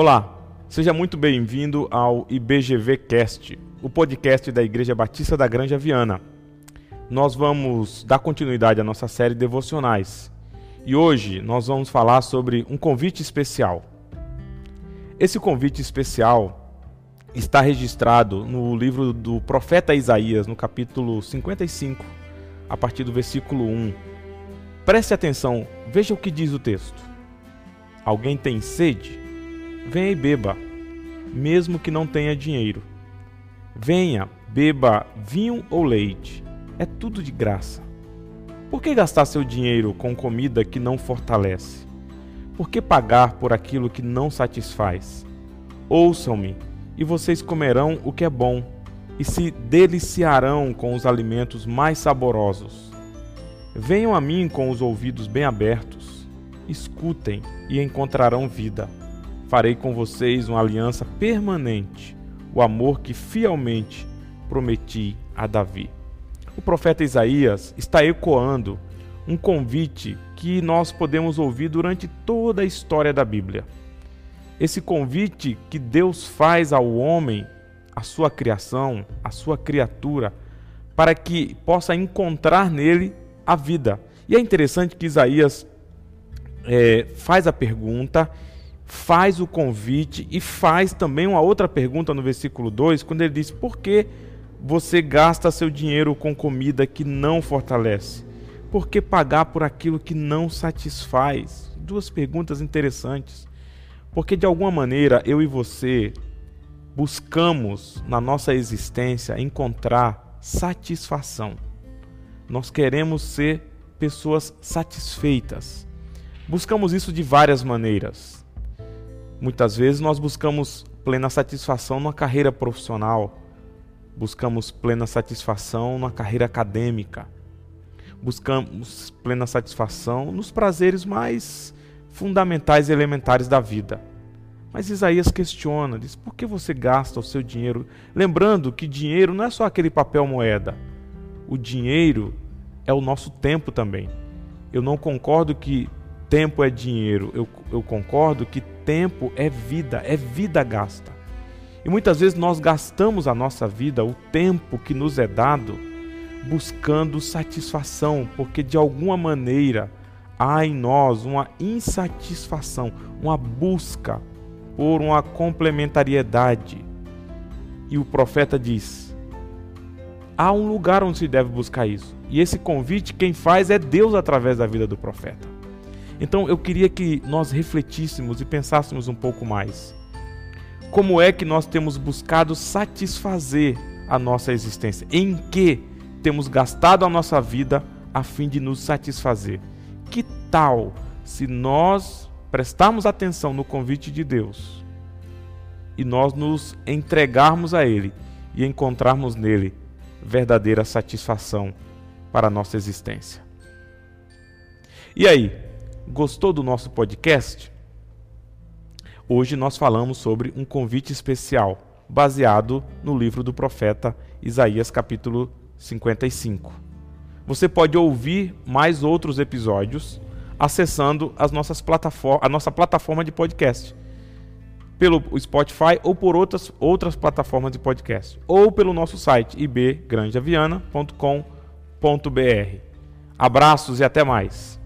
Olá, seja muito bem-vindo ao IBGV Cast, o podcast da Igreja Batista da Granja Viana. Nós vamos dar continuidade à nossa série devocionais e hoje nós vamos falar sobre um convite especial. Esse convite especial está registrado no livro do profeta Isaías, no capítulo 55, a partir do versículo 1. Preste atenção, veja o que diz o texto. Alguém tem sede? Venha e beba, mesmo que não tenha dinheiro. Venha, beba vinho ou leite, é tudo de graça. Por que gastar seu dinheiro com comida que não fortalece? Por que pagar por aquilo que não satisfaz? Ouçam-me, e vocês comerão o que é bom, e se deliciarão com os alimentos mais saborosos. Venham a mim com os ouvidos bem abertos, escutem e encontrarão vida farei com vocês uma aliança permanente, o amor que fielmente prometi a Davi. O profeta Isaías está ecoando um convite que nós podemos ouvir durante toda a história da Bíblia. Esse convite que Deus faz ao homem, a sua criação, a sua criatura, para que possa encontrar nele a vida. E é interessante que Isaías é, faz a pergunta faz o convite e faz também uma outra pergunta no versículo 2, quando ele diz: Por que você gasta seu dinheiro com comida que não fortalece? Por que pagar por aquilo que não satisfaz? Duas perguntas interessantes. Porque de alguma maneira eu e você buscamos na nossa existência encontrar satisfação. Nós queremos ser pessoas satisfeitas. Buscamos isso de várias maneiras Muitas vezes nós buscamos plena satisfação numa carreira profissional, buscamos plena satisfação na carreira acadêmica, buscamos plena satisfação nos prazeres mais fundamentais e elementares da vida. Mas Isaías questiona, diz: por que você gasta o seu dinheiro? Lembrando que dinheiro não é só aquele papel moeda. O dinheiro é o nosso tempo também. Eu não concordo que tempo é dinheiro. Eu, eu concordo que tempo é vida, é vida gasta. E muitas vezes nós gastamos a nossa vida, o tempo que nos é dado, buscando satisfação, porque de alguma maneira há em nós uma insatisfação, uma busca por uma complementariedade. E o profeta diz: há um lugar onde se deve buscar isso. E esse convite quem faz é Deus através da vida do profeta. Então eu queria que nós refletíssemos e pensássemos um pouco mais. Como é que nós temos buscado satisfazer a nossa existência? Em que temos gastado a nossa vida a fim de nos satisfazer? Que tal se nós prestarmos atenção no convite de Deus e nós nos entregarmos a Ele e encontrarmos nele verdadeira satisfação para a nossa existência? E aí, Gostou do nosso podcast? Hoje nós falamos sobre um convite especial, baseado no livro do profeta Isaías, capítulo 55. Você pode ouvir mais outros episódios acessando as nossas a nossa plataforma de podcast, pelo Spotify ou por outras, outras plataformas de podcast, ou pelo nosso site ibgrandeaviana.com.br. Abraços e até mais.